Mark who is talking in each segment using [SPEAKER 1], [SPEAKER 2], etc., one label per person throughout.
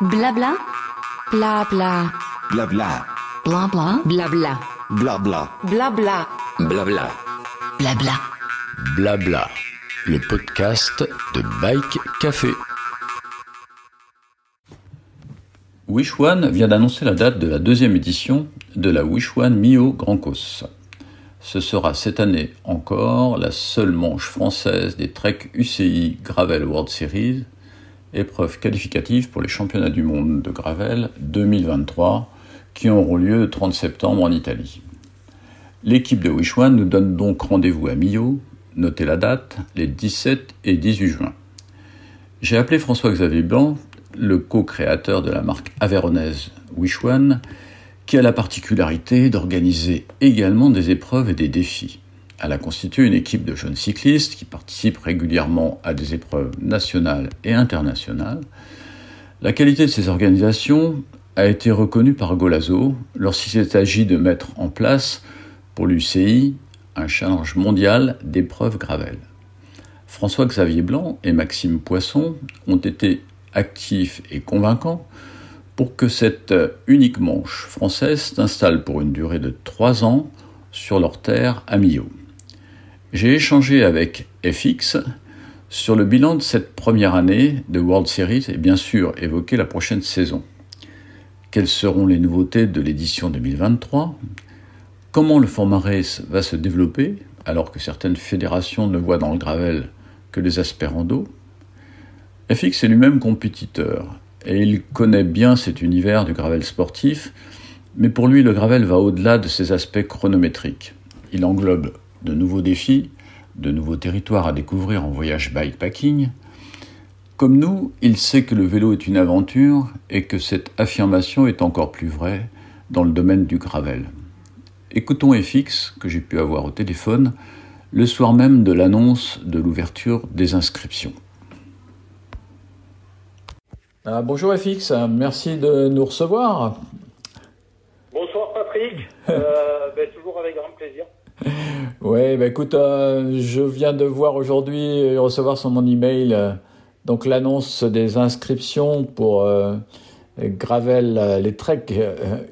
[SPEAKER 1] Blabla. Blabla.
[SPEAKER 2] Blabla.
[SPEAKER 1] Blabla. Blabla.
[SPEAKER 2] Blabla.
[SPEAKER 1] Blabla.
[SPEAKER 3] Blabla.
[SPEAKER 1] Blabla.
[SPEAKER 3] Blabla. Le podcast de Bike Café. Wish One vient d'annoncer la date de la deuxième édition de la Wish One Mio Grand Cos. Ce sera cette année encore la seule manche française des Trek UCI Gravel World Series, épreuve qualificative pour les championnats du monde de Gravel 2023 qui auront lieu le 30 septembre en Italie. L'équipe de Wish One nous donne donc rendez-vous à Millau, notez la date, les 17 et 18 juin. J'ai appelé François-Xavier Blanc, le co-créateur de la marque avéronaise Wish One, qui a la particularité d'organiser également des épreuves et des défis. Elle a constitué une équipe de jeunes cyclistes qui participent régulièrement à des épreuves nationales et internationales. La qualité de ces organisations a été reconnue par Golazo lorsqu'il s'est agi de mettre en place pour l'UCI un challenge mondial d'épreuves gravel. François-Xavier Blanc et Maxime Poisson ont été actifs et convaincants pour que cette unique manche française s'installe pour une durée de trois ans sur leur terre à Millau. J'ai échangé avec FX sur le bilan de cette première année de World Series et bien sûr évoqué la prochaine saison. Quelles seront les nouveautés de l'édition 2023 Comment le format race va se développer alors que certaines fédérations ne voient dans le gravel que les aspérandos FX est lui-même compétiteur et il connaît bien cet univers du gravel sportif, mais pour lui le gravel va au-delà de ses aspects chronométriques. Il englobe de nouveaux défis, de nouveaux territoires à découvrir en voyage bikepacking. Comme nous, il sait que le vélo est une aventure et que cette affirmation est encore plus vraie dans le domaine du gravel. Écoutons FX, que j'ai pu avoir au téléphone, le soir même de l'annonce de l'ouverture des inscriptions.
[SPEAKER 4] Ah, bonjour FX, merci de nous recevoir.
[SPEAKER 5] Bonsoir Patrick, euh, ben, toujours avec grand plaisir.
[SPEAKER 4] Oui, bah écoute, euh, je viens de voir aujourd'hui recevoir sur mon email euh, donc l'annonce des inscriptions pour euh, Gravel, les treks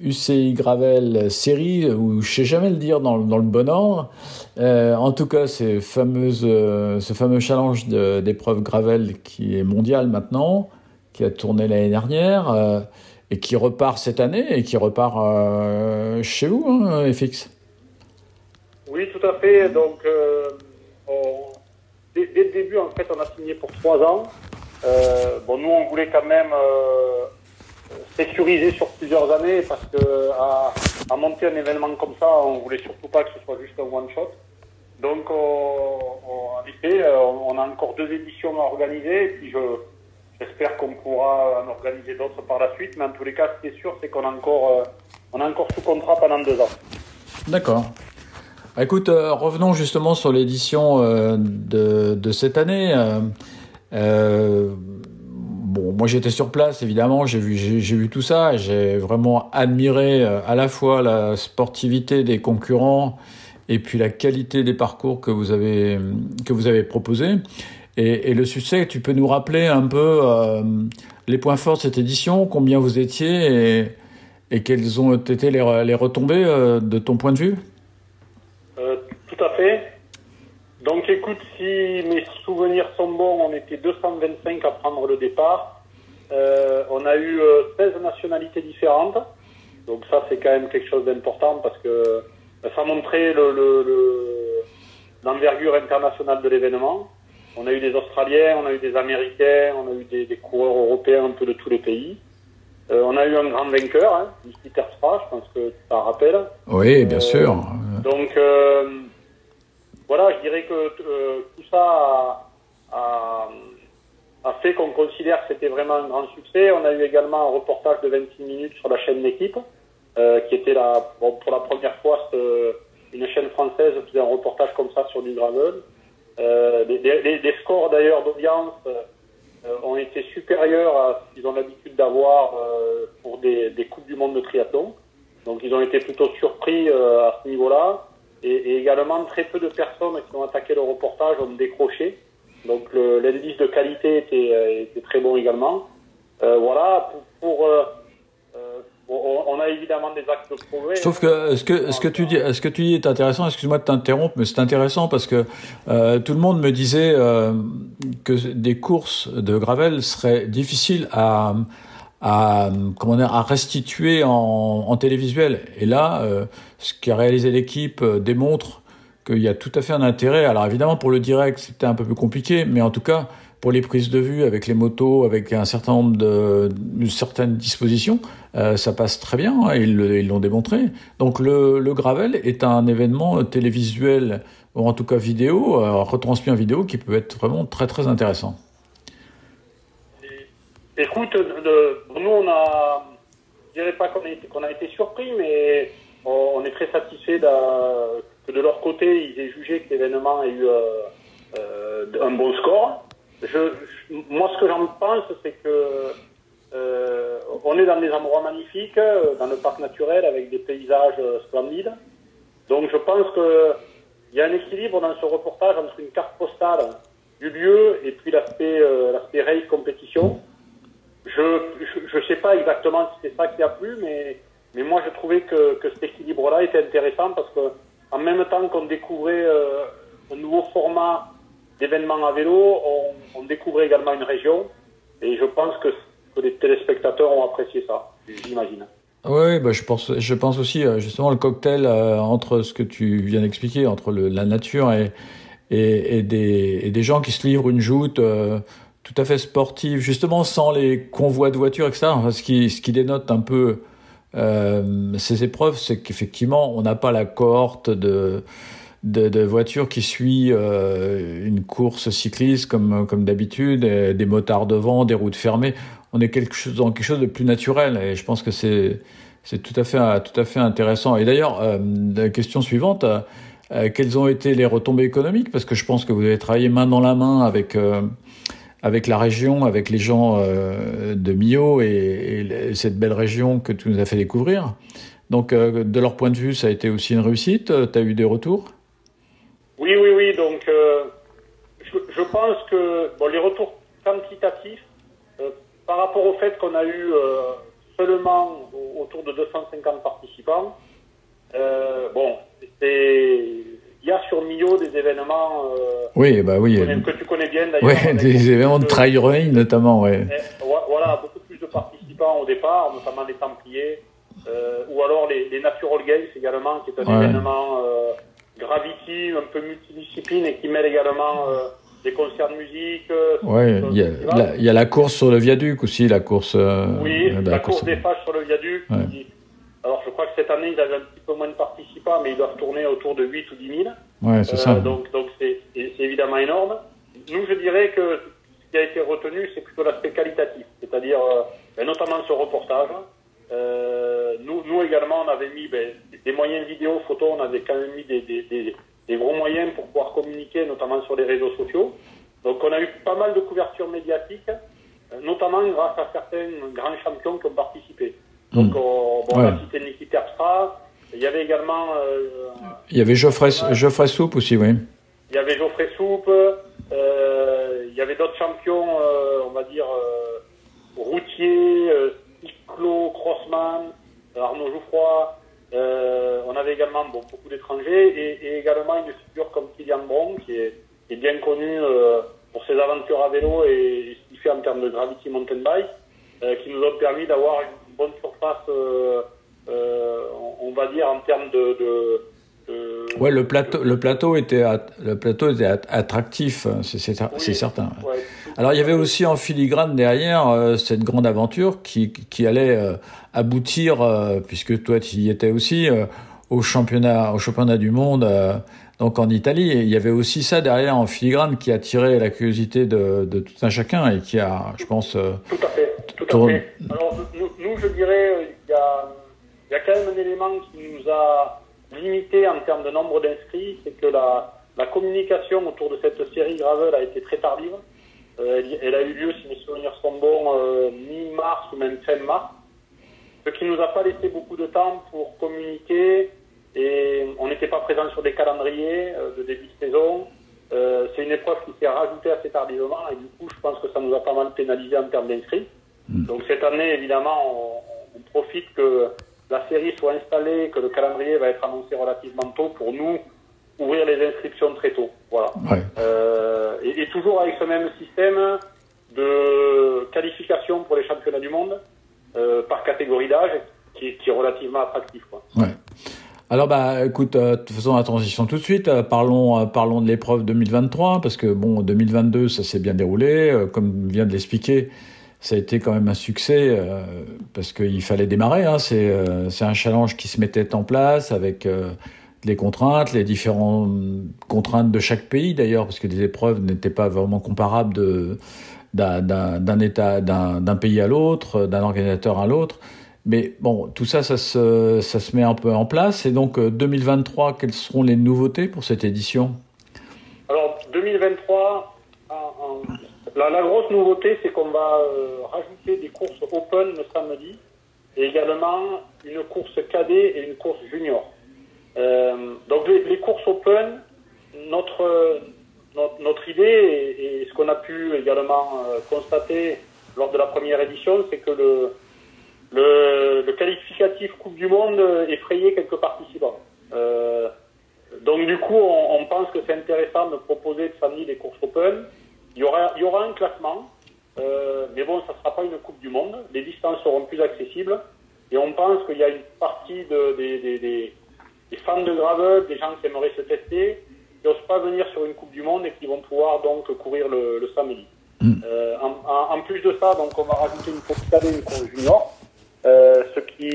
[SPEAKER 4] UCI Gravel série, ou je sais jamais le dire dans, dans le bon ordre. en tout cas, ces fameuses, ce fameux challenge d'épreuve Gravel qui est mondial maintenant qui a tourné l'année dernière et qui repart cette année et qui repart chez vous, hein, FX.
[SPEAKER 5] Oui, tout à fait. Donc, euh, dès, dès, le début, en fait, on a signé pour trois ans. bon, nous, on voulait quand même sécuriser sur plusieurs années parce que à, monter un événement comme ça, on voulait surtout pas que ce soit juste un one shot. Donc, en effet, on a encore deux éditions à organiser. Et puis, je J'espère qu'on pourra en organiser d'autres par la suite, mais en tous les cas, ce qui est sûr, c'est qu'on a encore, euh, on a encore sous contrat pendant deux ans.
[SPEAKER 4] D'accord. Bah, écoute, euh, revenons justement sur l'édition euh, de, cette année. bon, moi j'étais sur place, évidemment, j'ai vu, tout ça, j'ai vraiment admiré à la fois la sportivité des concurrents et puis la qualité des parcours que vous avez que vous avez proposés. Et, le succès, tu peux nous rappeler un peu euh, les points forts de cette édition, combien vous étiez et, quelles ont été les, retombées euh, de ton point de vue
[SPEAKER 5] euh, Tout à fait. Donc écoute, si mes souvenirs sont bons, on était 225 à prendre le départ. Euh, on a eu 16 euh, nationalités différentes. Donc ça, c'est quand même quelque chose d'important parce que ça montrait l'envergure le, le, internationale de l'événement. On a eu des Australiens, on a eu des Américains, on a eu des, des coureurs européens un peu de tous les pays. Euh, on a eu un grand vainqueur, hein, Peter Stra, je pense que tu t'en rappelles.
[SPEAKER 4] Oui, bien euh, sûr.
[SPEAKER 5] Donc euh, voilà, je dirais que euh, tout ça a, a, a fait qu'on considère que c'était vraiment un grand succès. On a eu également un reportage de 26 minutes sur la chaîne L'équipe, qui était bon, pour la première fois une chaîne française faisait un reportage comme ça sur du gravel. Euh, les, les, scores d'ailleurs d'audience euh, ont été supérieurs à ce qu'ils ont l'habitude d'avoir euh, pour des, des, Coupes du Monde de triathlon. Donc ils ont été plutôt surpris à ce niveau-là. Et, également, très peu de personnes qui ont attaqué le reportage ont décroché. Donc l'indice de qualité était, était, très bon également. voilà, pour, pour on a évidemment des actes de progrès.
[SPEAKER 4] Que ce que ce que tu dis, est intéressant. Excuse-moi de t'interrompre, mais c'est intéressant parce que euh, tout le monde me disait euh, que des courses de gravel seraient difficiles à à comment dire, à restituer en, en télévisuel. Et là, euh, ce qu'a réalisé l'équipe euh, démontre qu'il y a tout à fait un intérêt. Alors évidemment pour le direct, c'était un peu plus compliqué, mais en tout cas pour les prises de vue avec les motos, avec un certain nombre de, certaines dispositions, euh, ça passe très bien. Hein, ils l'ont démontré. Donc le, le, gravel est un événement télévisuel ou en tout cas vidéo, euh, retransmis en vidéo, qui peut être vraiment très très intéressant.
[SPEAKER 5] Écoute, nous on a, je dirais pas qu'on a, a été surpris, mais on est très satisfait que de leur côté ils aient jugé que l'événement ait eu euh, euh un bon score je, moi, ce que j'en pense, c'est que euh, on est dans des endroits magnifiques, dans le parc naturel, avec des paysages splendides. Donc, je pense qu'il y a un équilibre dans ce reportage entre une carte postale du lieu et puis l'aspect euh, compétition. Je je, sais pas exactement si c'est ça qui a plu, mais mais moi, je trouvais que, que cet équilibre-là était intéressant parce que en même temps qu'on découvrait euh, un nouveau format d'événements à vélo, on, découvre également une région. Et je pense que, que les téléspectateurs ont apprécié ça, j'imagine.
[SPEAKER 4] Oui, bah je pense, je pense aussi euh, justement le cocktail euh, entre ce que tu viens d'expliquer, entre la nature et, et, des, des, gens qui se livrent une joute tout à fait sportive, justement sans les convois de voitures, etc. Enfin, ce, qui, ce qui dénote un peu euh, ces épreuves, c'est qu'effectivement, on n'a pas la cohorte de de, voitures qui suit euh, une course cycliste comme, comme d'habitude, des motards devant, des routes fermées. On est quelque chose, dans quelque chose de plus naturel et je pense que c'est, c'est tout, à fait, tout à fait intéressant. Et d'ailleurs, euh, la question suivante, euh, quelles ont été les retombées économiques? Parce que je pense que vous avez travaillé main dans la main avec, euh, avec la région, avec les gens euh, de Millau et, et, cette belle région que tu nous as fait découvrir. Donc, euh, de leur point de vue, ça a été aussi une réussite. Tu as eu des retours?
[SPEAKER 5] Oui, oui, oui. Donc, euh, je, pense que les retours quantitatifs, euh, par rapport au fait qu'on a eu euh, seulement autour de 250 participants, euh, bon, c'est il y a sur Millau des événements
[SPEAKER 4] oui, bah oui,
[SPEAKER 5] que tu connais bien d'ailleurs.
[SPEAKER 4] Oui, des événements de trail running notamment, ouais.
[SPEAKER 5] voilà, beaucoup plus de participants au départ, notamment les Templiers, ou alors les, les Natural Games également, qui est un ouais. événement Gravity, un peu multidiscipline et qui mêle également euh, des concerts de musique. Euh,
[SPEAKER 4] oui, il y, y, a la course sur le viaduc aussi, la course. Euh,
[SPEAKER 5] oui, la, la course, des fâches sur le viaduc. Ouais. Qui, alors je crois que cette année, ils avaient un petit peu moins de participants, mais ils doivent tourner autour de 8 ou 10 000.
[SPEAKER 4] Ouais, c'est ça.
[SPEAKER 5] Donc donc c'est évidemment énorme. Nous, je dirais que ce qui a été retenu, c'est plutôt l'aspect qualitatif, c'est-à-dire notamment ce reportage. Euh, nous, nous également, on avait mis ben, des moyens vidéo, photo, on avait quand même mis des, des, des, des, gros moyens pour pouvoir communiquer, notamment sur les réseaux sociaux. Donc on a eu pas mal de couverture médiatique, euh, notamment grâce à certains grands champions qui ont participé. Donc mmh. on, bon, ouais. on a cité Niki Terpstra, il y avait également... Euh,
[SPEAKER 4] il y avait Geoffrey, Geoffrey Soupe aussi, oui.
[SPEAKER 5] Il y avait Geoffrey Soupe, euh, il y avait d'autres champions, euh, on va dire, routiers, Claude Crossman, Arnaud Jouffroy. Euh, on avait également bon, beaucoup d'étrangers et, et, également une figure comme Kylian Bron qui est, qui est bien connu euh, pour ses aventures à vélo et ce qu'il fait en termes de gravity mountain bike, euh, qui nous ont permis d'avoir une bonne surface, euh, euh, on, va dire en termes de, de
[SPEAKER 4] euh, ouais, le plateau, le plateau était, le plateau était attractif, c'est oui, certain.
[SPEAKER 5] Ouais.
[SPEAKER 4] Alors il y avait aussi en filigrane derrière euh, cette grande aventure qui, qui allait euh, aboutir, puisque toi tu y étais aussi, au championnat, au championnat du monde, donc en Italie. Et il y avait aussi ça derrière en filigrane qui a attiré la curiosité de, de tout un chacun et qui a, je pense.
[SPEAKER 5] tout à fait. Tout à fait. Alors nous, nous, je dirais, il y a, il y a quand même un élément qui nous a limité en termes de nombre d'inscrits, c'est que la, la communication autour de cette série Gravel a été très tardive. Euh, elle, elle, a eu lieu, si mes souvenirs sont bons, euh, mi-mars ou même fin mars, ce qui nous a pas laissé beaucoup de temps pour communiquer et on n'était pas présent sur des calendriers euh, de début de saison. C'est une épreuve qui s'est rajoutée assez tardivement et du coup, je pense que ça nous a pas mal pénalisé en termes d'inscrits. Donc cette année, évidemment, on, on profite que la série soit installée, que le calendrier va être annoncé relativement tôt pour nous ouvrir les inscriptions très tôt. Voilà.
[SPEAKER 4] Ouais.
[SPEAKER 5] Euh, et, et toujours avec ce même système de qualification pour les championnats du monde euh, par catégorie d'âge qui, est- qui est relativement attractif. Quoi.
[SPEAKER 4] Ouais. Alors bah écoute, euh, faisons la transition tout de suite. Euh, parlons, euh, parlons de l'épreuve 2023 parce que bon, 2022 ça s'est bien déroulé, comme vient de l'expliquer. Ça a été quand même un succès euh, parce qu'il fallait démarrer. Hein. C'est euh, c'est un challenge qui se mettait en place avec euh, les contraintes, les différentes contraintes de chaque pays d'ailleurs, parce que les épreuves n'étaient pas vraiment comparables d'un- état, d'un pays à l'autre, d'un organisateur à l'autre. Mais bon, tout ça, ça se, met un peu en place. Et donc, euh, 2023, quelles seront les nouveautés pour cette édition?
[SPEAKER 5] Alors 2023, en- en- la, grosse nouveauté, c'est qu'on va euh, rajouter des courses open le samedi et également une course cadet et une course junior. Euh, donc les, courses open, notre, notre, idée et, ce qu'on a pu également euh, constater lors de la première édition, c'est que le, le, qualificatif Coupe du Monde effrayait quelques participants. Donc du coup, on, on pense que c'est intéressant de proposer le samedi des courses open. Il y aura, il y aura un classement, euh, mais bon, ça ne sera pas une Coupe du Monde. Les distances seront plus accessibles. Et on pense qu'il y a une partie de, des, des, des, des fans de gravel, des gens qui aimeraient se tester, qui n'osent pas venir sur une Coupe du Monde et qui vont pouvoir donc courir le, le samedi. Euh, en, en- plus de ça, donc on va rajouter une course cadet et une course junior, euh, ce qui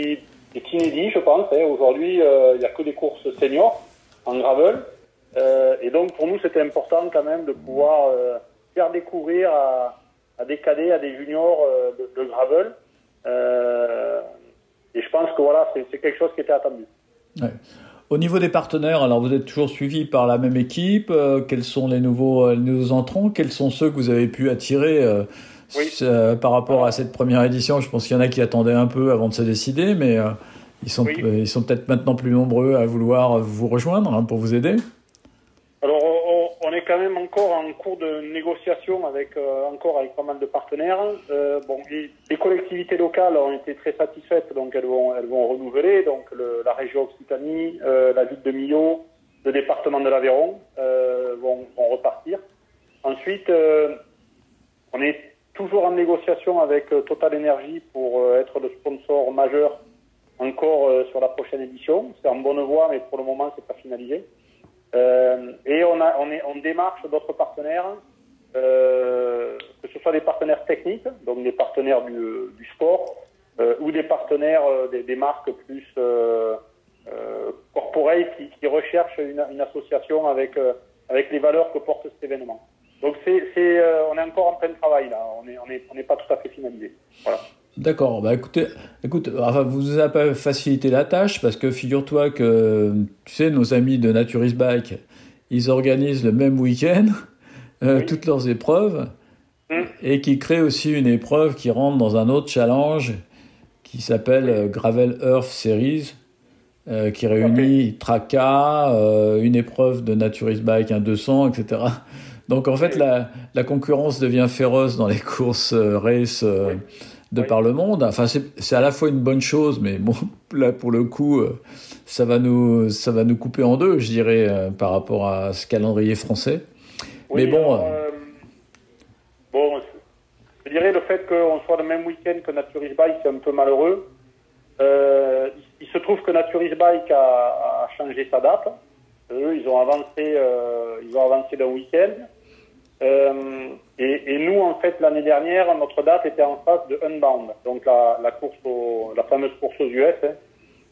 [SPEAKER 5] est inédit, je pense. hein. Aujourd'hui, euh, il n'y a que des courses seniors en gravel. Euh, et donc pour nous, c'était important quand même de pouvoir euh, faire découvrir à, à des cadets, à des juniors euh, de, de gravel. Euh, et je pense que voilà, c'est quelque chose qui était attendu.
[SPEAKER 4] Ouais. Au niveau des partenaires, alors vous êtes toujours suivi par la même équipe. euh, quels sont les nouveaux, les nouveaux entrants? Quels sont ceux que vous avez pu attirer
[SPEAKER 5] Oui.
[SPEAKER 4] euh, par rapport à cette première édition? Je pense qu'il y en a qui attendaient un peu avant de se décider, mais euh, ils sont,
[SPEAKER 5] Oui.
[SPEAKER 4] ils sont peut-être maintenant plus nombreux à vouloir vous rejoindre hein, pour vous aider.
[SPEAKER 5] Alors, on, est quand même encore en cours de négociation avec euh, encore avec pas mal de partenaires. Euh, bon, les, collectivités locales ont été très satisfaites, donc elles vont elles vont renouveler. Donc la région Occitanie, euh, la ville de Millau, le département de l'Aveyron vont, vont repartir. Ensuite, on est toujours en négociation avec Total Energy pour être le sponsor majeur encore sur la prochaine édition. C'est en bonne voie, mais pour le moment, c'est pas finalisé. Euh, et on, a, on, est, on démarche d'autres partenaires, euh, que ce soit des partenaires techniques, donc des partenaires du, du sport, euh, ou des partenaires euh, des, des marques plus euh, euh, qui, qui recherchent une, une association avec, avec les valeurs que porte cet événement. Donc c'est, c'est, on est encore en plein travail là, on n'est on est, on est pas tout à fait finalisé. Voilà.
[SPEAKER 4] D'accord, bah écoutez, écoute, enfin, vous avez pas facilité la tâche parce que figure-toi que, tu sais, nos amis de Naturist Bike, ils organisent le même week-end euh,
[SPEAKER 5] Oui.
[SPEAKER 4] toutes leurs épreuves
[SPEAKER 5] Mm.
[SPEAKER 4] et qui créent aussi une épreuve qui rentre dans un autre challenge qui s'appelle euh, Gravel Earth Series, euh, qui réunit Traca, euh, une épreuve de Naturist Bike, un 200, etc. Donc en fait, la, la concurrence devient féroce dans les courses race
[SPEAKER 5] Oui.
[SPEAKER 4] De
[SPEAKER 5] Oui.
[SPEAKER 4] par le monde. Enfin, c'est à la fois une bonne chose, mais bon, là pour le coup, euh, ça va nous ça va nous couper en deux, je dirais, euh, par rapport à ce calendrier français. Mais bon,
[SPEAKER 5] alors, euh, bon, je dirais le fait qu'on soit le même week-end que Naturist Bike, c'est un peu malheureux. Euh, il, se trouve que Naturist Bike a, a changé sa date. Eux, ils ont avancé, euh, ils ont avancé d'un week-end. Et, et nous, en fait, l'année dernière, notre date était en face de Unbound, donc la, la course, au, la fameuse course aux US, hein,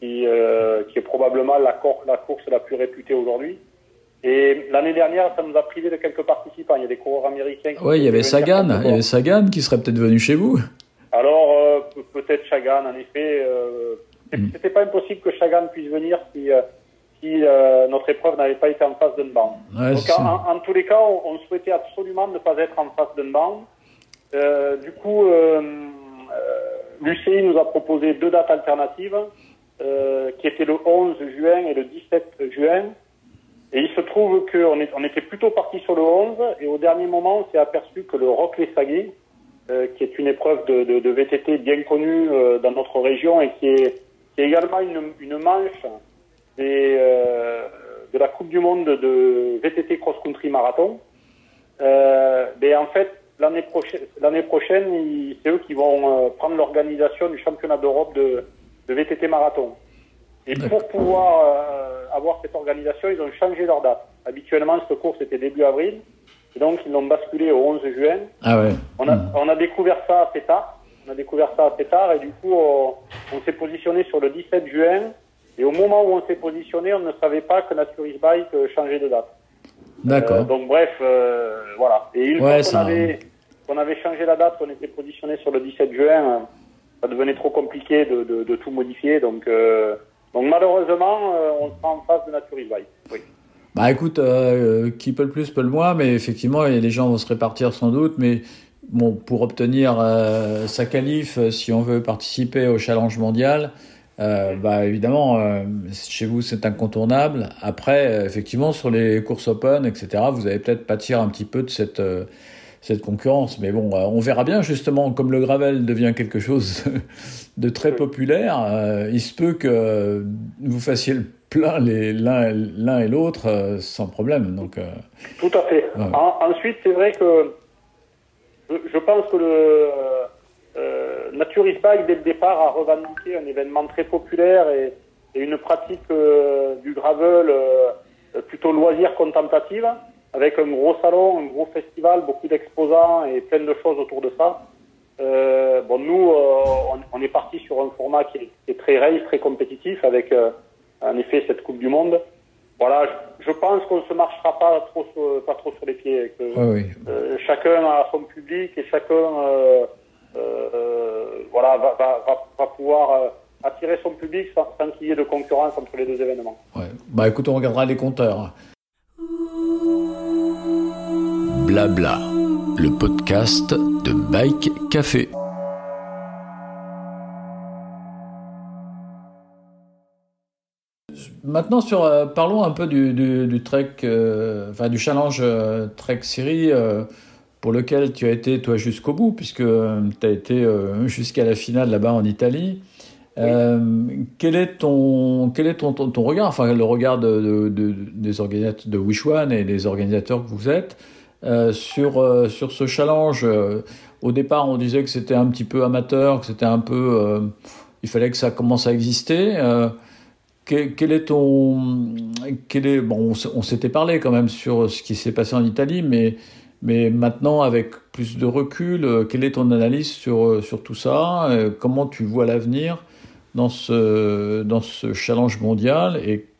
[SPEAKER 5] qui, euh, qui est probablement la, cor- la course la plus réputée aujourd'hui. Et l'année dernière, ça nous a privé de quelques participants. Il y a des coureurs américains.
[SPEAKER 4] Ouais, il y avait Sagan, il y avait Sagan qui serait peut-être venu chez vous.
[SPEAKER 5] alors, euh, pe- peut-être Chagan, en effet. Euh,
[SPEAKER 4] Mm.
[SPEAKER 5] C'était pas impossible que Chagan puisse venir si, euh, si euh, notre épreuve n'avait pas été en face.
[SPEAKER 4] Ouais,
[SPEAKER 5] Donc,
[SPEAKER 4] c'est-
[SPEAKER 5] en, tous les cas, on, on souhaitait absolument ne pas être en face d'Unbound. Euh, du coup, euh, l'UCI nous a proposé deux dates alternatives, qui étaient le 11 juin et le 17 juin. Et il se trouve qu'on on était plutôt parti sur le 11, et au dernier moment, on s'est aperçu que le Rock Les Saguets qui est une épreuve de, de, de VTT bien connue dans notre région et qui est, qui est également une, une manche des, de la Coupe du Monde de VTT cross-country marathon. mais en fait, l'année prochaine, l'année prochaine, c'est eux qui vont prendre l'organisation du championnat d'Europe de, de VTT marathon. Et pour pouvoir euh, avoir cette organisation, ils ont changé leur date. Habituellement, cette course était début avril. Et donc, ils l'ont basculé au 11 juin.
[SPEAKER 4] Ah ouais.
[SPEAKER 5] On a, on a découvert ça assez tard. On a découvert ça assez tard. Et du coup, on, s'est positionné sur le 17 juin. Et au moment où on s'est positionné, on ne savait pas que Naturis Bike euh, changeait de date.
[SPEAKER 4] D'accord. Euh,
[SPEAKER 5] donc, bref, voilà. Et une fois qu'on avait, qu'on avait changé la date, on était positionné sur le 17 juin, ça devenait trop compliqué de, de, de tout modifier. Donc, donc malheureusement, euh, on sera en face de Natural Bike. Oui.
[SPEAKER 4] Bah écoute, euh, qui peut le plus peut le moins, mais effectivement, les gens vont se répartir sans doute. Mais bon, pour obtenir euh, sa qualif, si on veut participer au challenge mondial, bah évidemment, chez vous c'est incontournable. Après, effectivement, sur les courses open, etc., vous avez peut-être pâtir un petit peu de cette cette concurrence. Mais bon, euh, on verra bien justement, comme le gravel devient quelque chose de très populaire, euh, il se peut que vous fassiez le plein l'un et l'autre euh, sans problème. Donc,
[SPEAKER 5] Tout à fait. ensuite, c'est vrai que je, pense que le euh, Naturist Bike, dès le départ, a revendiqué un événement très populaire et, et une pratique du gravel plutôt loisir contemplative avec un gros salon, un gros festival, beaucoup d'exposants et plein de choses autour de ça. Euh, bon, nous, euh, on, est parti sur un format qui est, très race, très compétitif, avec euh, en effet cette Coupe du Monde. Voilà, je, pense qu'on ne se marchera pas trop, sur, pas trop sur les pieds. Que, euh, chacun a son public et chacun, euh, voilà, va, va, va, va pouvoir attirer son public sans, sans qu'il y ait de concurrence entre les deux événements.
[SPEAKER 4] Ouais. Bah écoute, on regardera les compteurs.
[SPEAKER 2] Blabla, le podcast de Bike Café.
[SPEAKER 4] Maintenant, sur, euh, parlons un peu du, du, trek, euh, enfin du challenge euh, Trek Série pour lequel tu as été toi jusqu'au bout, puisque tu as été jusqu'à la finale là-bas en Italie. quel est ton quel est ton, ton, regard, enfin le regard de, de, des organisateurs de Wish One et des organisateurs que vous êtes euh, sur, euh, sur ce challenge? Euh, au départ, on disait que c'était un petit peu amateur, que c'était un peu. il fallait que ça commence à exister. Quel, est ton. Quel est, bon, on s'était parlé quand même sur ce qui s'est passé en Italie, mais, mais maintenant, avec plus de recul, quelle est ton analyse sur, sur tout ça? Comment tu vois l'avenir dans ce, dans ce challenge mondial? Et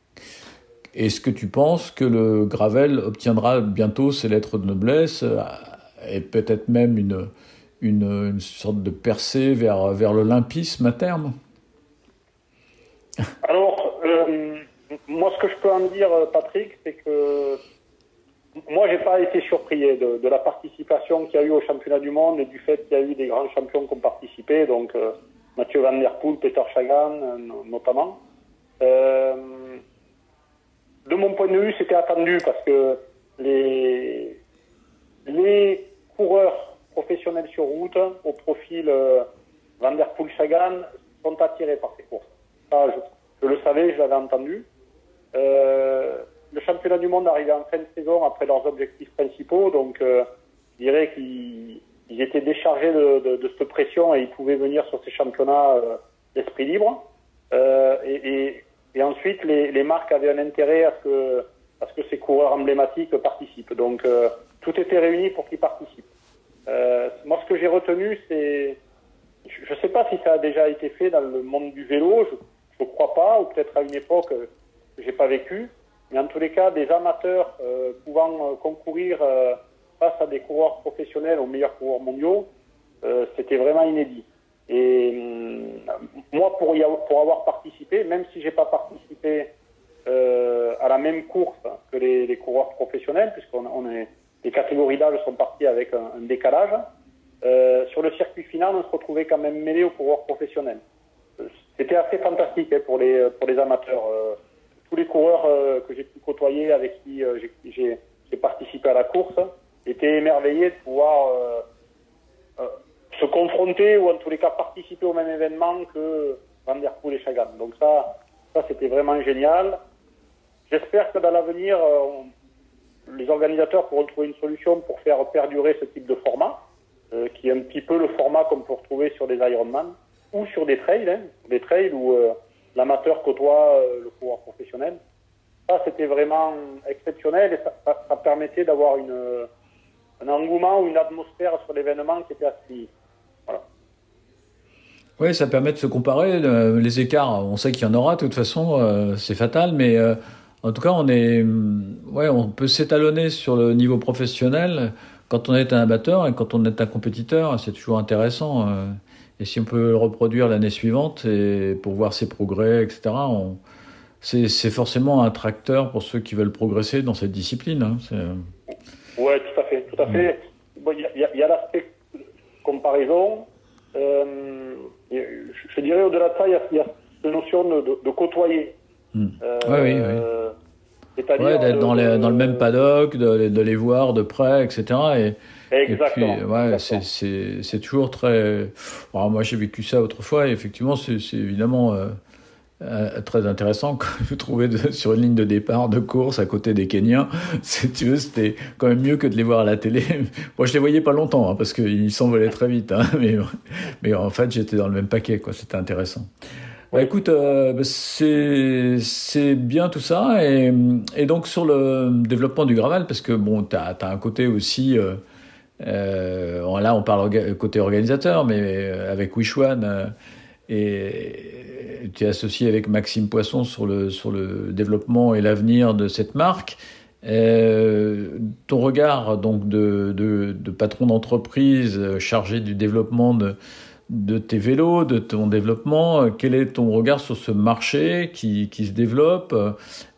[SPEAKER 4] est-ce que tu penses que le Gravel obtiendra bientôt ses lettres de noblesse euh, et peut-être même une, une, sorte de percée vers, vers l'olympisme à terme?
[SPEAKER 5] Alors, euh, moi, ce que je peux en dire, Patrick, c'est que moi, j'ai pas été surpris de, la participation qu'il y a eu au championnat du monde et du fait qu'il y a eu des grands champions qui ont participé, donc euh, Mathieu Van Der Poel, Peter Chagan, notamment. Euh, de mon point de vue, c'était attendu parce que les, les coureurs professionnels sur route, au profil euh, Van Der Poel Sagan, sont attirés par ces courses. Ça, je, le savais, je l'avais entendu. Euh, le championnat du monde arrivait en fin de saison après leurs objectifs principaux, donc euh, je dirais qu'ils étaient déchargés de, cette pression et ils pouvaient venir sur ces championnats d'esprit libre. et, et ensuite, les, marques avaient un intérêt à ce que, ces coureurs emblématiques participent. Donc, euh, tout était réuni pour qu'ils participent. Euh, moi, ce que j'ai retenu, c'est, je ne sais pas si ça a déjà été fait dans le monde du vélo, je ne crois pas, ou peut-être à une époque que j'ai pas vécu. Mais en tous les cas, des amateurs euh, pouvant euh, concourir euh, face à des coureurs professionnels aux meilleurs coureurs mondiaux, c'était vraiment inédit. Et hum, moi, pour, avoir, participé, même si j'ai pas participé à la même course que les, coureurs professionnels, puisqu'on on est, les catégories d'âge sont parties avec un, décalage, sur le circuit final, on se retrouvait quand même mêlé aux coureurs professionnels. C'était assez fantastique hein, pour, les, pour les amateurs. Euh, tous les coureurs euh, que j'ai pu côtoyer, avec qui euh, j'ai participé à la course, étaient émerveillés de pouvoir se confronter ou en tous les cas participer au même événement que Van et Chagan. Donc ça, ça c'était vraiment génial. J'espère que dans l'avenir, euh, les organisateurs pourront trouver une solution pour faire perdurer ce type de format, euh, qui est un petit peu le format qu'on peut retrouver sur des Ironman ou sur des trails, hein, des trails où euh, l'amateur côtoie le coureur professionnel. Ça, c'était vraiment exceptionnel et ça, permettait d'avoir une, un engouement ou une atmosphère sur l'événement qui était assez...
[SPEAKER 4] Oui, ça permet de se comparer. les écarts, on sait qu'il y en aura, de toute façon, c'est fatal, mais en tout cas, on est, ouais, on peut s'étalonner sur le niveau professionnel quand on est un amateur et quand on est un compétiteur. C'est toujours intéressant. Euh. Et si on peut le reproduire l'année suivante et pour voir ses progrès, etc. On, c'est forcément un tracteur pour ceux qui veulent progresser dans cette discipline. Hein.
[SPEAKER 5] Oui, tout à fait, tout à fait. Il y a, l'aspect comparaison. Euh, je dirais au-delà de ça, il y, a, cette notion de côtoyer.
[SPEAKER 4] Hmm. Euh, oui, oui, ouais, d'être dans, dans, le même paddock, de, de, les voir de près, etc.
[SPEAKER 5] Et, exactement.
[SPEAKER 4] puis, ouais, c'est toujours très. Alors, moi, j'ai vécu ça autrefois, et effectivement, c'est évidemment euh, euh, très intéressant quand vous trouvez sur une ligne de départ de course à côté des Kenyans. tu veux, c'était quand même mieux que de les voir à la télé. Moi, je les voyais pas longtemps, hein, parce qu'ils s'envolaient très vite, hein, mais, mais en fait, j'étais dans le même paquet, quoi. C'était intéressant. Bah, écoute, euh, bah, c'est bien tout ça. Et, et, donc sur le développement du gravel, parce que bon, tu as, as, un côté aussi, euh, euh, là on parle côté organisateur, mais euh, avec Wishwan, euh, et tu es associé avec Maxime Poisson sur le, sur le développement et l'avenir de cette marque. ton regard donc de, de, de patron d'entreprise chargé du développement de de tes vélos, de ton développement. Euh, quel est ton regard sur ce marché qui, qui se développe?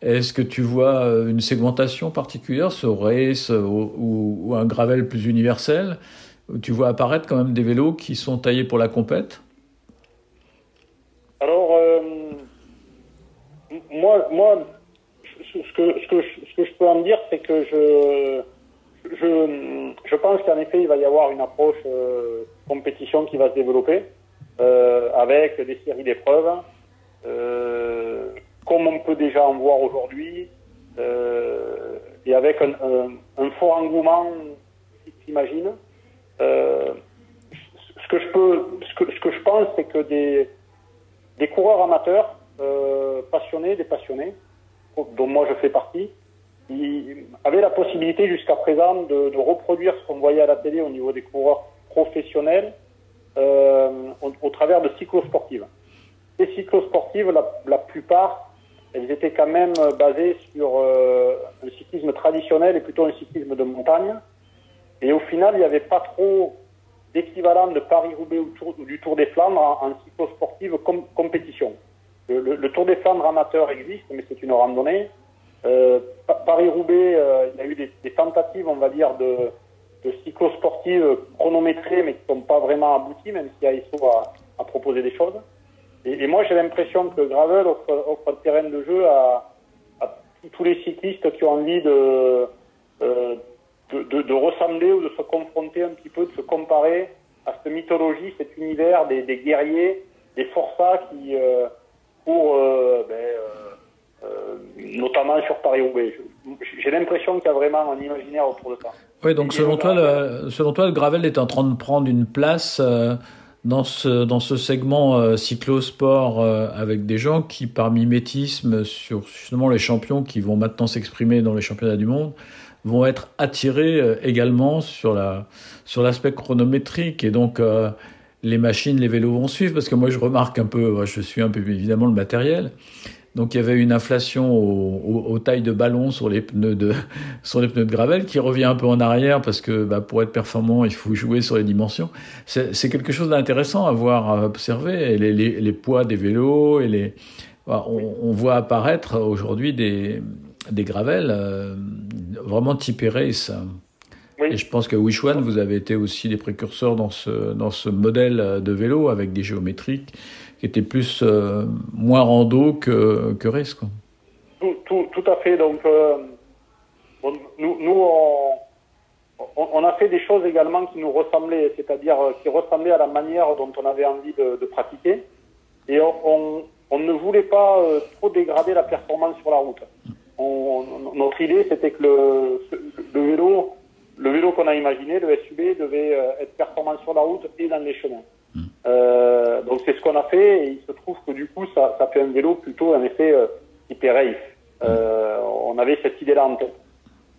[SPEAKER 4] Est-ce que tu vois euh, une segmentation particulière, ce race ou, un gravel plus universel? Tu vois apparaître quand même des vélos qui sont taillés pour la compète?
[SPEAKER 5] Alors, euh, moi, moi ce, que, ce, que, ce que je peux en dire, c'est que je je, pense qu'en effet, il va y avoir une approche euh, compétition qui va se développer euh, avec des séries d'épreuves, euh, comme on peut déjà en voir aujourd'hui, et avec un, fort engouement, j'imagine. Ce que je peux, ce que, ce que je pense, c'est que des, coureurs amateurs passionnés, des passionnés, dont moi je fais partie, il avait la possibilité jusqu'à présent de, reproduire ce qu'on voyait à la télé au niveau des coureurs professionnels euh, au, travers de cyclosportives. Les cyclosportives, la, la, plupart, elles étaient quand même basées sur euh, un cyclisme traditionnel et plutôt un cyclisme de montagne. Et au final, il n'y avait pas trop d'équivalent de Paris-Roubaix ou, du Tour des Flandres en, en cyclosportive com compétition. Le Tour des Flandres amateur existe, mais c'est une randonnée. Euh, Paris-Roubaix, euh, il y a eu des, tentatives, on va dire, de, de cyclosportives chronométrées, mais qui ne sont pas vraiment abouties, même si AISO a, a proposé des choses. Et, moi, j'ai l'impression que Gravel offre, offre le terrain de jeu à, tous les cyclistes qui ont envie de, euh, de, de, ressembler ou de se confronter un petit peu, de se comparer à cette mythologie, cet univers des, guerriers, des forçats qui, euh, pour ben, notamment sur Paris-Roubaix. J'ai l'impression qu'il y a vraiment un imaginaire autour de ça.
[SPEAKER 4] Oui, donc selon toi, le, selon toi, le gravel est en train de prendre une place euh, dans ce, dans ce segment euh, cyclosport euh, avec des gens qui, par mimétisme sur justement les champions qui vont maintenant s'exprimer dans les championnats du monde, vont être attirés euh, également sur la sur l'aspect chronométrique et donc les machines, les vélos vont suivre parce que moi je remarque un peu, je suis un peu évidemment le matériel donc il y avait une inflation aux, aux, tailles de ballon sur les pneus de sur les pneus de gravel qui revient un peu en arrière parce que bah, pour être performant il faut jouer sur les dimensions. C'est quelque chose d'intéressant à voir à observer les, les, les, poids des vélos et les on, on voit apparaître aujourd'hui des des gravels euh, vraiment typés race. Oui. Et je pense que Wishwan, vous avez été aussi des précurseurs dans ce, dans ce modèle de vélo avec des géométriques qui était plus euh, moins rando que, que race. Quoi.
[SPEAKER 5] Tout, tout, tout, à fait. Donc, euh, nous, nous on, on, a fait des choses également qui nous ressemblaient, c'est-à-dire qui ressemblaient à la manière dont on avait envie de, de pratiquer. Et on, on, ne voulait pas trop dégrader la performance sur la route. Notre idée, c'était que le, le vélo, le vélo qu'on a imaginé, le SUV, devait être performant sur la route et dans les chemins. Euh, donc c'est ce qu'on a fait et il se trouve que du coup ça, ça fait un vélo plutôt en effet euh, hyper race. Euh, on avait cette idée-là en tête.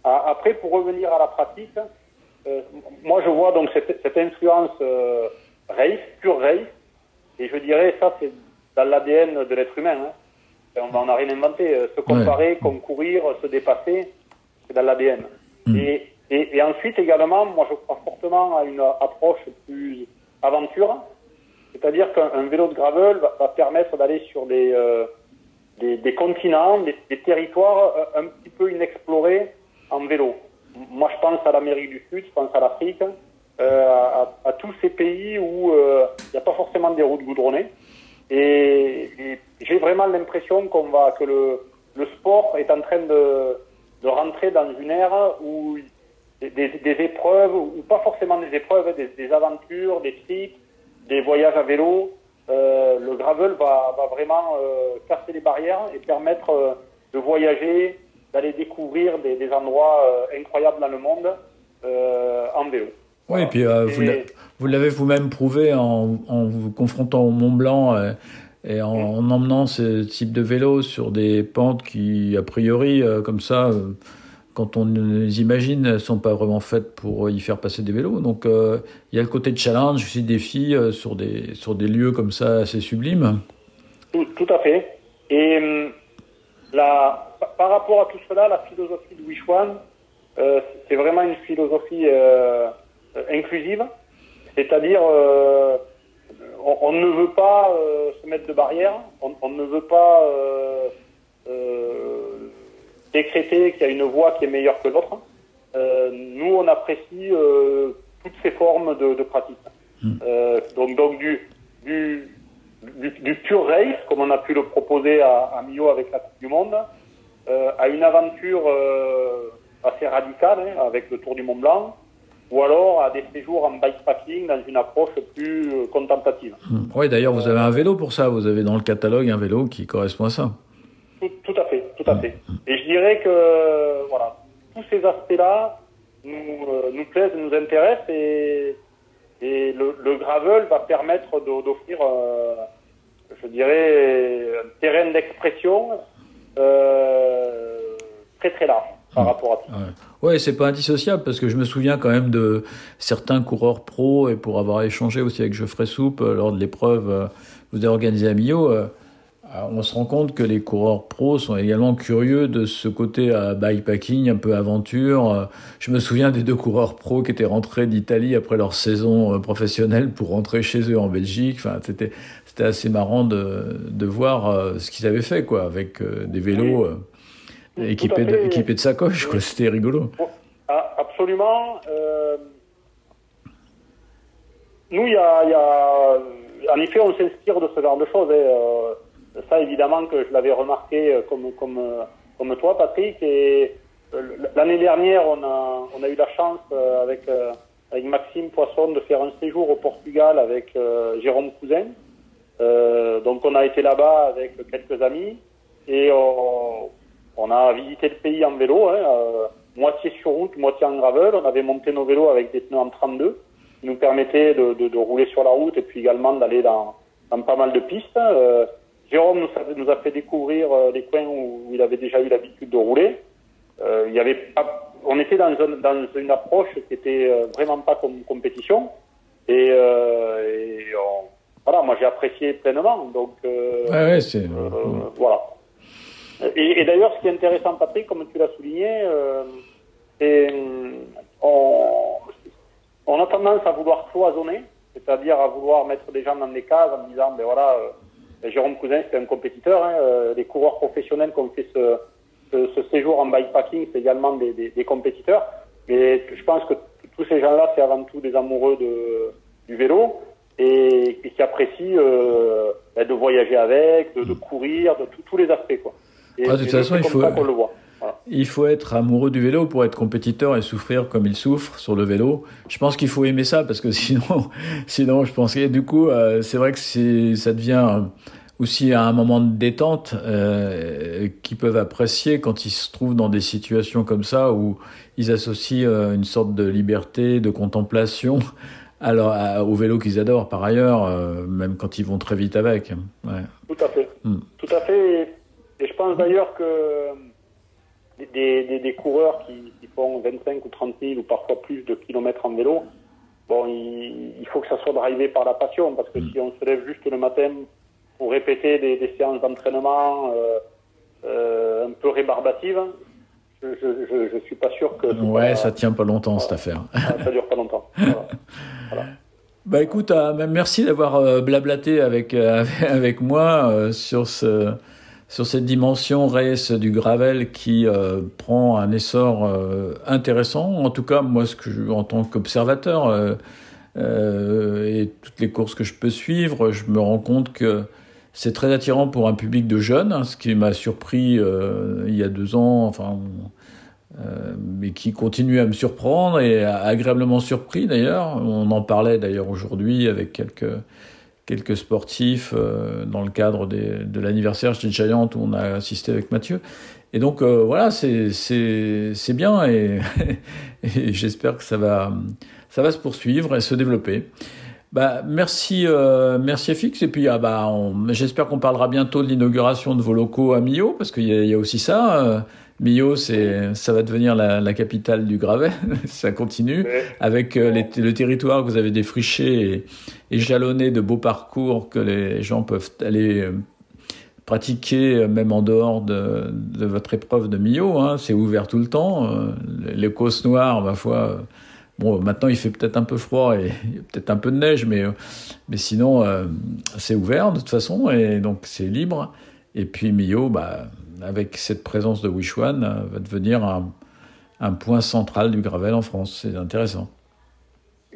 [SPEAKER 5] Après pour revenir à la pratique, euh, moi je vois donc cette, cette influence euh, race, pure race, et je dirais ça c'est dans l'ADN de l'être humain. Hein. On n'a rien inventé. Se comparer, concourir, se dépasser, c'est dans l'ADN. Mm. Et, et, ensuite également, moi je crois fortement à une approche plus aventure. C'est-à-dire qu'un vélo de gravel va, permettre d'aller sur des, euh, des, continents, des, territoires euh, un petit peu inexplorés en vélo. Moi, je pense à l'Amérique du Sud, je pense à l'Afrique, euh, à, tous ces pays où il n'y a pas forcément des routes goudronnées. Et, et j'ai vraiment l'impression qu'on que le, le sport est en train de, de rentrer dans une ère où des, des, épreuves, ou pas forcément des épreuves, des, des aventures, des trips, des voyages à vélo. Euh, le gravel va, va vraiment euh, casser les barrières et permettre euh, de voyager, d'aller découvrir des, des endroits incroyables dans le monde en vélo.
[SPEAKER 4] Oui, et puis vous l'avez vous-même prouvé en, en, vous confrontant au Mont Blanc et en, en, emmenant ce type de vélo sur des pentes qui, a priori, comme ça, quand on les imagine, ne sont pas vraiment faites pour y faire passer des vélos. Donc euh, il y a le côté challenge, aussi défi euh, sur, des, sur des lieux comme ça assez sublimes.
[SPEAKER 5] Tout, tout à fait. Et la, par rapport à tout cela, la philosophie de Wishwan, euh, c'est vraiment une philosophie euh, inclusive. C'est-à-dire, euh, on, ne veut pas se mettre de barrières, on ne veut pas décréter qu'il y a une voie qui est meilleure que l'autre. Euh, nous, on apprécie euh, toutes ces formes de, de pratique. Mmh. Euh, donc, donc du, du, du, du, pure race, comme on a pu le proposer à, à Mio avec la Coupe du Monde, à une aventure assez radicale hein, avec le Tour du Mont Blanc, ou alors à des séjours en bikepacking dans une approche plus contemplative.
[SPEAKER 4] Mmh. Oui, d'ailleurs, vous avez un vélo pour ça. Vous avez dans le catalogue un vélo qui correspond à ça.
[SPEAKER 5] Tout, tout à fait, tout à fait. Et je dirais que voilà, tous ces aspects-là nous, euh, nous plaisent, nous intéressent et, et le, le gravel va permettre d'offrir, euh, je dirais, un terrain d'expression euh, très très large par rapport à tout.
[SPEAKER 4] Ouais, ouais c'est pas indissociable parce que je me souviens quand même de certains coureurs pro et pour avoir échangé aussi avec Geoffrey Soupe lors de l'épreuve que vous avez organisée à Millau. Euh, on se rend compte que les coureurs pros sont également curieux de ce côté à bikepacking, un peu aventure. Je me souviens des deux coureurs pros qui étaient rentrés d'Italie après leur saison professionnelle pour rentrer chez eux en Belgique. Enfin, c'était c'était assez marrant de, de voir ce qu'ils avaient fait, quoi, avec des vélos oui. équipés, de, équipés de sacoches. C'était rigolo.
[SPEAKER 5] Ah, absolument. Euh... Nous, il y a, y a, en effet, on s'inspire de ce genre de choses. Hein. Ça, évidemment, que je l'avais remarqué euh, comme, comme, euh, comme toi, Patrick. Et euh, l'année dernière, on a, on a eu la chance avec, avec Maxime Poisson de faire un séjour au Portugal avec Jérôme Cousin. Donc, on a été là-bas avec quelques amis et on, a visité le pays en vélo, hein, moitié sur route, moitié en gravel. On avait monté nos vélos avec des pneus en 32 qui nous permettaient de, de, de rouler sur la route et puis également d'aller dans, dans pas mal de pistes. Jérôme nous a, nous a, fait découvrir euh, les coins où il avait déjà eu l'habitude de rouler. Euh, il y avait pas, on était dans, un, dans, une approche qui était euh, vraiment pas comme compétition. Et, euh, et on, voilà, moi j'ai apprécié pleinement. Donc
[SPEAKER 4] ouais, ouais, c'est
[SPEAKER 5] voilà. Et, et d'ailleurs, ce qui est intéressant, Patrick, comme tu l'as souligné, c'est on, on a tendance à vouloir cloisonner, c'est-à-dire à vouloir mettre des gens dans des cases en disant, ben voilà Jérôme Cousin, c'est un compétiteur. Hein. Euh, les coureurs professionnels qui ont fait ce, ce, ce séjour en bikepacking, c'est également des, des, des, compétiteurs. Mais je pense que tous ces gens-là, c'est avant tout des amoureux de, du vélo et, et qui apprécient euh, de voyager avec, de, de courir, de tous les aspects. Quoi.
[SPEAKER 4] Et, ah, de toute façon, il faut,
[SPEAKER 5] le voit.
[SPEAKER 4] Il faut être amoureux du vélo pour être compétiteur et souffrir comme il souffre sur le vélo. Je pense qu'il faut aimer ça parce que sinon, sinon, je pense que du coup, euh, c'est vrai que ça devient aussi un moment de détente euh, qu'ils peuvent apprécier quand ils se trouvent dans des situations comme ça où ils associent euh, une sorte de liberté, de contemplation alors, au vélo qu'ils adorent par ailleurs, euh, même quand ils vont très vite avec.
[SPEAKER 5] Ouais. Tout à fait. Hmm. Tout à fait. Et je pense d'ailleurs que des, des, coureurs qui, qui, font 25 ou 30 000 ou parfois plus de kilomètres en vélo, bon, il, faut que ça soit drivé par la passion parce que hmm. si on se lève juste le matin pour répéter des, des séances d'entraînement euh, euh, un peu rébarbatives, je, je, je, suis pas sûr que.
[SPEAKER 4] Ouais, ça tient pas longtemps cette affaire.
[SPEAKER 5] Ça, dure pas longtemps. Voilà.
[SPEAKER 4] Bah écoute, euh, merci d'avoir blablaté avec avec moi sur ce sur cette dimension race du gravel qui prend un essor intéressant. En tout cas, moi, ce que je, en tant qu'observateur et toutes les courses que je peux suivre, je me rends compte que c'est très attirant pour un public de jeunes, hein, ce qui m'a surpris il y a deux ans. Enfin, euh, mais qui continue à me surprendre et agréablement surpris d'ailleurs. On en parlait d'ailleurs aujourd'hui avec quelques, quelques sportifs euh, dans le cadre de l'anniversaire chez Giant où on a assisté avec Mathieu. Et donc euh, voilà, c'est bien et, j'espère que ça va, ça va se poursuivre et se développer. Bah, merci, euh, merci FX. Et puis, ah, bah, j'espère qu'on parlera bientôt de l'inauguration de vos locaux à Millau, parce qu'il y, y, a aussi ça. Millau, ça va devenir la, la capitale du gravel. ça continue avec euh, le territoire que vous avez défriché et, jalonné de beaux parcours que les gens peuvent aller euh, pratiquer euh, même en dehors de, de votre épreuve de Millau. Hein. C'est ouvert tout le temps. Les causes noires, ma foi. Bon, maintenant il fait peut-être un peu froid et peut-être un peu de neige, mais, mais sinon c'est ouvert de toute façon et donc c'est libre. Et puis Millau, bah, avec cette présence de Wishwan, euh, va devenir un, point central du gravel en France. C'est intéressant.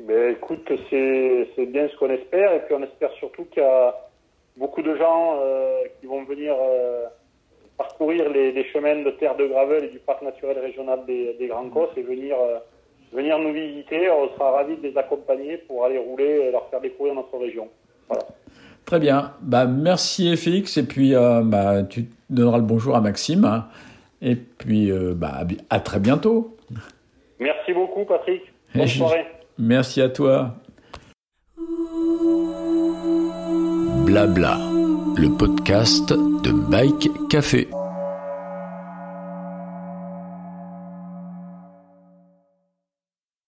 [SPEAKER 5] Ben, écoute, c'est bien ce qu'on espère, et puis on espère surtout qu'il y a beaucoup de gens euh, qui vont venir euh, parcourir les, chemins de terre de gravel et du parc naturel régional des, Grands Cosses et venir, venir nous visiter. On sera ravis de les accompagner pour aller rouler et leur faire découvrir notre région. Voilà.
[SPEAKER 4] Très bien. Bah, merci FX. Et puis, euh, bah, tu donneras le bonjour à Maxime. Hein. Et puis, euh, bah, à très bientôt.
[SPEAKER 5] Merci beaucoup, Patrick. Bonne soirée.
[SPEAKER 4] Merci à toi.
[SPEAKER 2] Blabla, le podcast de Bike Café.